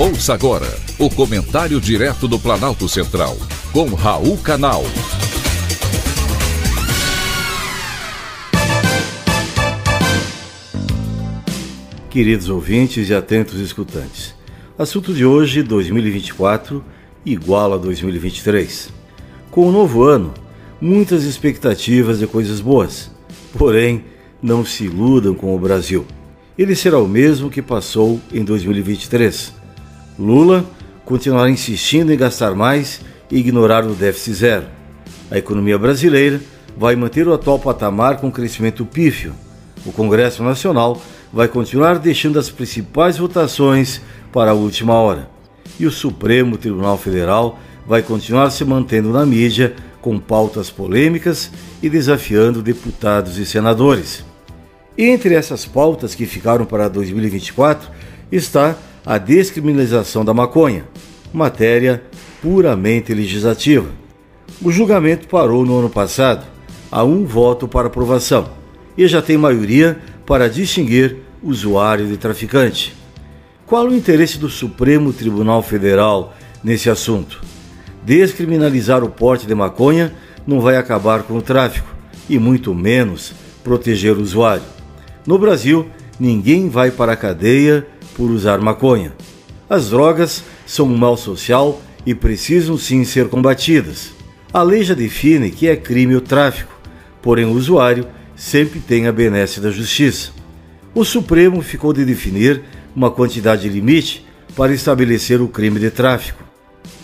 Ouça agora o comentário direto do Planalto Central, com Raul Canal. Queridos ouvintes e atentos escutantes, assunto de hoje, 2024, igual a 2023. Com o novo ano, muitas expectativas de coisas boas, porém, não se iludam com o Brasil. Ele será o mesmo que passou em 2023 Lula continuará insistindo em gastar mais e ignorar o déficit zero. A economia brasileira vai manter o atual patamar com crescimento pífio. O Congresso Nacional vai continuar deixando as principais votações para a última hora. E o Supremo Tribunal Federal vai continuar se mantendo na mídia com pautas polêmicas e desafiando deputados e senadores. Entre essas pautas que ficaram para 2024 está a descriminalização da maconha, matéria puramente legislativa. O julgamento parou no ano passado, a um voto para aprovação, e já tem maioria para distinguir usuário de traficante. Qual o interesse do Supremo Tribunal Federal nesse assunto? Descriminalizar o porte de maconha não vai acabar com o tráfico e muito menos proteger o usuário. No Brasil, ninguém vai para a cadeia por usar maconha. As drogas são um mal social e precisam sim ser combatidas. A lei já define que é crime o tráfico, porém o usuário sempre tem a benesse da justiça. O Supremo ficou de definir uma quantidade limite para estabelecer o crime de tráfico.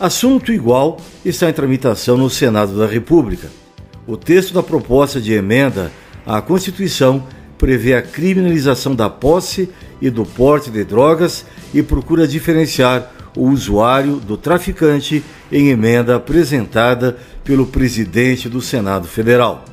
Assunto igual está em tramitação no Senado da República. O texto da proposta de emenda à Constituição prevê a criminalização da posse e do porte de drogas e procura diferenciar o usuário do traficante em emenda apresentada pelo presidente do Senado Federal.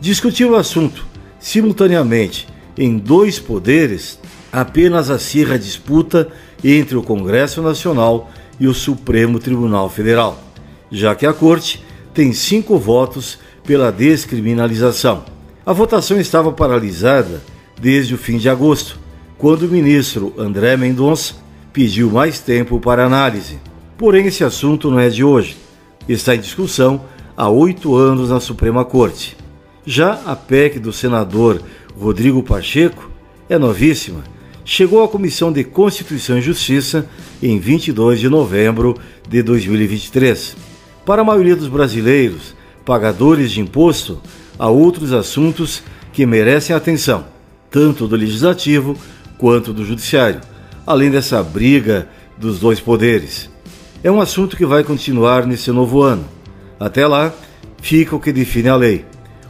Discutir o assunto simultaneamente em dois poderes apenas acirra a disputa entre o Congresso Nacional e o Supremo Tribunal Federal, já que a Corte tem cinco votos pela descriminalização. A votação estava paralisada desde o fim de agosto, quando o ministro André Mendonça pediu mais tempo para análise. Porém, esse assunto não é de hoje. Está em discussão há oito anos na Suprema Corte. Já a PEC do senador Rodrigo Pacheco é novíssima. Chegou à Comissão de Constituição e Justiça em 22 de novembro de 2023. Para a maioria dos brasileiros, pagadores de imposto, há outros assuntos que merecem atenção, tanto do legislativo quanto do Judiciário, além dessa briga dos dois poderes. É um assunto que vai continuar nesse novo ano. Até lá, fica o que define a lei.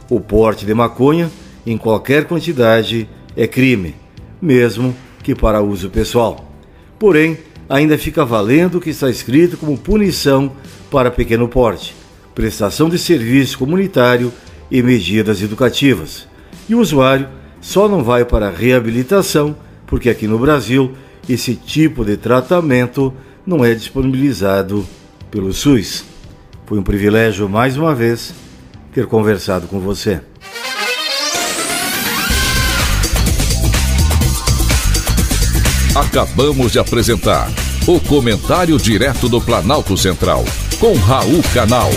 O porte de maconha, em qualquer quantidade, é crime, mesmo que para uso pessoal. Porém, ainda fica valendo o que está escrito como punição para pequeno porte, prestação de serviço comunitário e medidas educativas. E o usuário só não vai para a reabilitação porque aqui no Brasil esse tipo de tratamento não é disponibilizado pelo SUS. Foi um privilégio mais uma vez ter conversado com você. Acabamos de apresentar o Comentário Direto do Planalto Central, com Raul Canal.